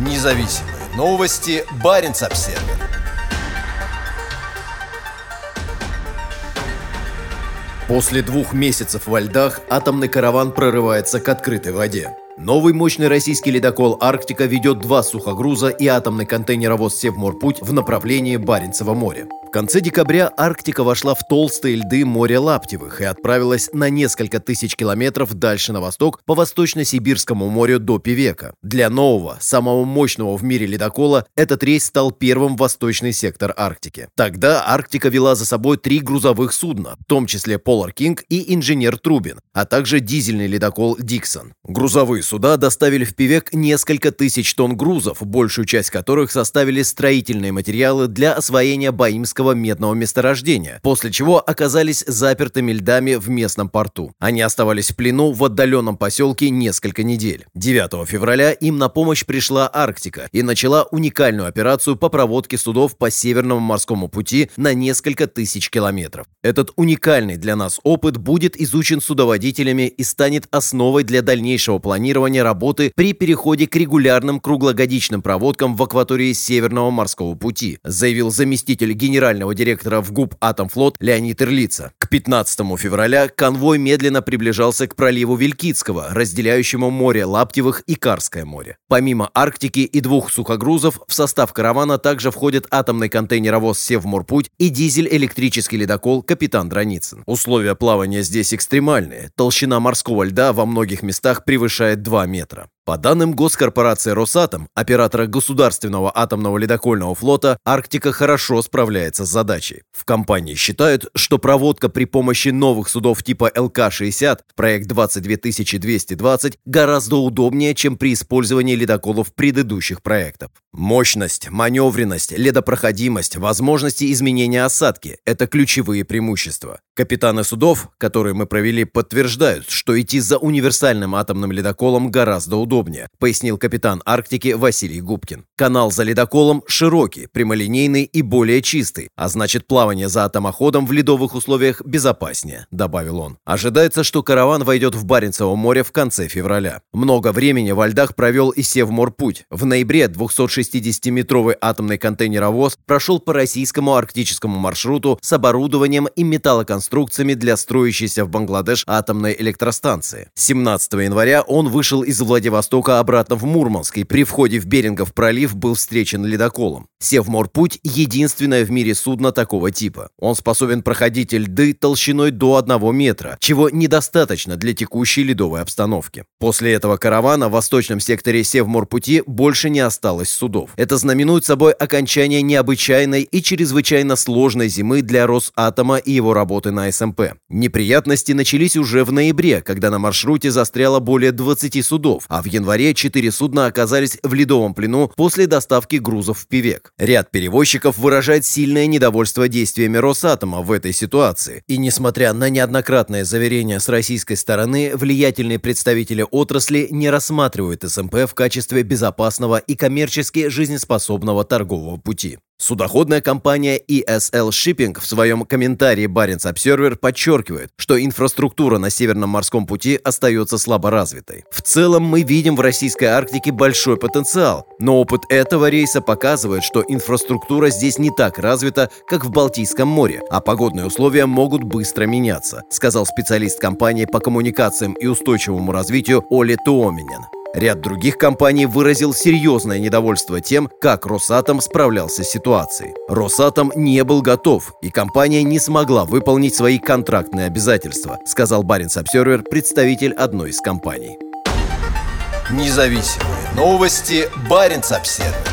Независимые новости. Барин обсерва После двух месяцев во льдах атомный караван прорывается к открытой воде. Новый мощный российский ледокол «Арктика» ведет два сухогруза и атомный контейнеровоз «Севморпуть» в направлении Баренцева моря. В конце декабря Арктика вошла в толстые льды моря Лаптевых и отправилась на несколько тысяч километров дальше на восток по Восточно-Сибирскому морю до Певека. Для нового, самого мощного в мире ледокола этот рейс стал первым восточный сектор Арктики. Тогда Арктика вела за собой три грузовых судна, в том числе Polar King и инженер Трубин, а также дизельный ледокол Диксон. Грузовые суда доставили в Певек несколько тысяч тонн грузов, большую часть которых составили строительные материалы для освоения Баимского Курильского медного месторождения, после чего оказались запертыми льдами в местном порту. Они оставались в плену в отдаленном поселке несколько недель. 9 февраля им на помощь пришла Арктика и начала уникальную операцию по проводке судов по Северному морскому пути на несколько тысяч километров. Этот уникальный для нас опыт будет изучен судоводителями и станет основой для дальнейшего планирования работы при переходе к регулярным круглогодичным проводкам в акватории Северного морского пути, заявил заместитель генерального генерального директора в ГУП «Атомфлот» Леонид Ирлица. К 15 февраля конвой медленно приближался к проливу Вилькицкого, разделяющему море Лаптевых и Карское море. Помимо Арктики и двух сухогрузов, в состав каравана также входят атомный контейнеровоз «Севморпуть» и дизель-электрический ледокол «Капитан Драницын». Условия плавания здесь экстремальные. Толщина морского льда во многих местах превышает 2 метра. По данным госкорпорации «Росатом», оператора государственного атомного ледокольного флота, Арктика хорошо справляется с задачей. В компании считают, что проводка при помощи новых судов типа ЛК-60, проект 22220, гораздо удобнее, чем при использовании ледоколов предыдущих проектов. Мощность, маневренность, ледопроходимость, возможности изменения осадки – это ключевые преимущества. Капитаны судов, которые мы провели, подтверждают, что идти за универсальным атомным ледоколом гораздо удобнее удобнее, пояснил капитан Арктики Василий Губкин. Канал за ледоколом широкий, прямолинейный и более чистый, а значит плавание за атомоходом в ледовых условиях безопаснее, добавил он. Ожидается, что караван войдет в Баренцево море в конце февраля. Много времени во льдах провел и Севморпуть. В ноябре 260-метровый атомный контейнеровоз прошел по российскому арктическому маршруту с оборудованием и металлоконструкциями для строящейся в Бангладеш атомной электростанции. 17 января он вышел из Владивостока Владивостока обратно в Мурманск и при входе в Берингов пролив был встречен ледоколом. Севморпуть – единственное в мире судно такого типа. Он способен проходить льды толщиной до 1 метра, чего недостаточно для текущей ледовой обстановки. После этого каравана в восточном секторе Севморпути больше не осталось судов. Это знаменует собой окончание необычайной и чрезвычайно сложной зимы для Росатома и его работы на СМП. Неприятности начались уже в ноябре, когда на маршруте застряло более 20 судов, а в январе четыре судна оказались в ледовом плену после доставки грузов в Певек. Ряд перевозчиков выражает сильное недовольство действиями Росатома в этой ситуации. И несмотря на неоднократное заверение с российской стороны, влиятельные представители отрасли не рассматривают СМП в качестве безопасного и коммерчески жизнеспособного торгового пути. Судоходная компания ESL Shipping в своем комментарии Barents Observer подчеркивает, что инфраструктура на Северном морском пути остается слабо развитой. В целом мы видим в российской Арктике большой потенциал, но опыт этого рейса показывает, что инфраструктура здесь не так развита, как в Балтийском море, а погодные условия могут быстро меняться, сказал специалист компании по коммуникациям и устойчивому развитию Оли Туоминен. Ряд других компаний выразил серьезное недовольство тем, как Росатом справлялся с ситуацией. Росатом не был готов, и компания не смогла выполнить свои контрактные обязательства, сказал Баренц Обсервер, представитель одной из компаний. Независимые новости Баренц Обсервер.